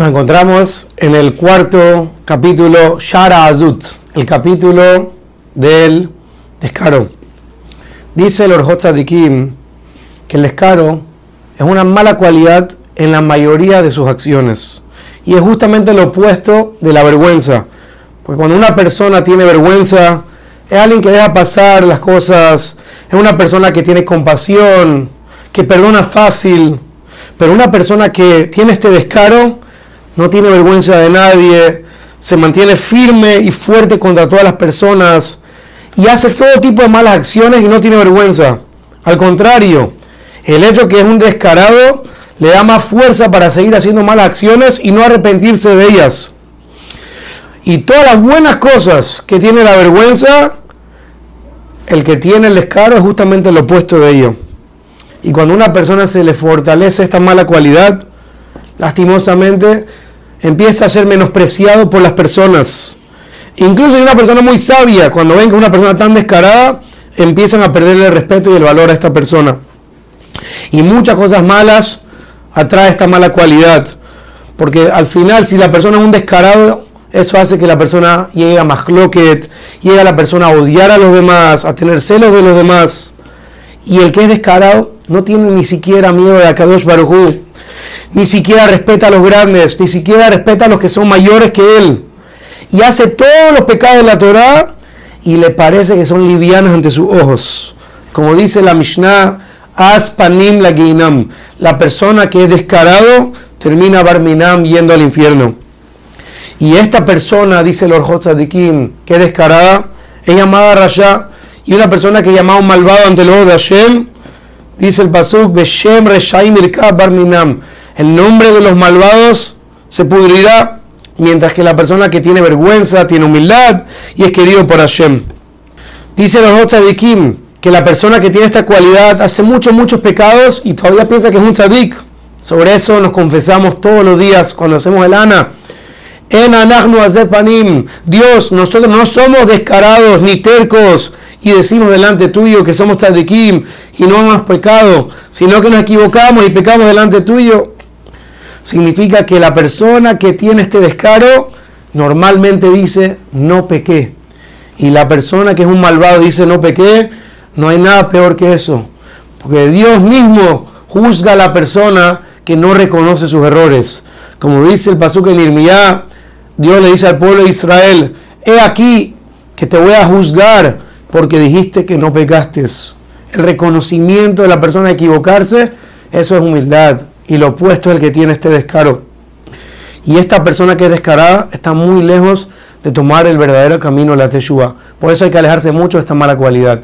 Nos encontramos en el cuarto capítulo Shara Azut, el capítulo del descaro. Dice el Orjot Tzadikim que el descaro es una mala cualidad en la mayoría de sus acciones y es justamente lo opuesto de la vergüenza. Porque cuando una persona tiene vergüenza, es alguien que deja pasar las cosas, es una persona que tiene compasión, que perdona fácil, pero una persona que tiene este descaro, no tiene vergüenza de nadie, se mantiene firme y fuerte contra todas las personas y hace todo tipo de malas acciones y no tiene vergüenza. Al contrario, el hecho que es un descarado le da más fuerza para seguir haciendo malas acciones y no arrepentirse de ellas. Y todas las buenas cosas que tiene la vergüenza, el que tiene el descaro es justamente lo opuesto de ello. Y cuando a una persona se le fortalece esta mala cualidad, lastimosamente empieza a ser menospreciado por las personas. Incluso si una persona muy sabia, cuando ven que una persona tan descarada, empiezan a perderle el respeto y el valor a esta persona. Y muchas cosas malas atrae esta mala cualidad. Porque al final, si la persona es un descarado, eso hace que la persona llegue a más cloquet, llegue a la persona a odiar a los demás, a tener celos de los demás. Y el que es descarado no tiene ni siquiera miedo de Akadosh Baruj ni siquiera respeta a los grandes, ni siquiera respeta a los que son mayores que él. Y hace todos los pecados de la Torah y le parece que son livianos ante sus ojos. Como dice la Mishnah, Aspanim la Ginam. La persona que es descarado termina Barminam yendo al infierno. Y esta persona, dice el de Kim, que es descarada, es llamada Rasha. Y una persona que es llamada un malvado ante el ojo de Hashem, dice el Pasuk, Beshem Reshaim Barminam el nombre de los malvados se pudrirá, mientras que la persona que tiene vergüenza, tiene humildad y es querido por Hashem. Dice los de Kim que la persona que tiene esta cualidad hace muchos, muchos pecados y todavía piensa que es un tzadik. Sobre eso nos confesamos todos los días cuando hacemos el ana. En panim. Dios, nosotros no somos descarados ni tercos y decimos delante tuyo que somos tzadikim y no hemos pecado, sino que nos equivocamos y pecamos delante tuyo significa que la persona que tiene este descaro normalmente dice no pequé. Y la persona que es un malvado dice no pequé, no hay nada peor que eso. Porque Dios mismo juzga a la persona que no reconoce sus errores. Como dice el Pasuk en Irmiyá, Dios le dice al pueblo de Israel, he aquí que te voy a juzgar porque dijiste que no pecaste. El reconocimiento de la persona de equivocarse, eso es humildad y lo opuesto es el que tiene este descaro. Y esta persona que es descarada está muy lejos de tomar el verdadero camino de la Teshua. Por eso hay que alejarse mucho de esta mala cualidad.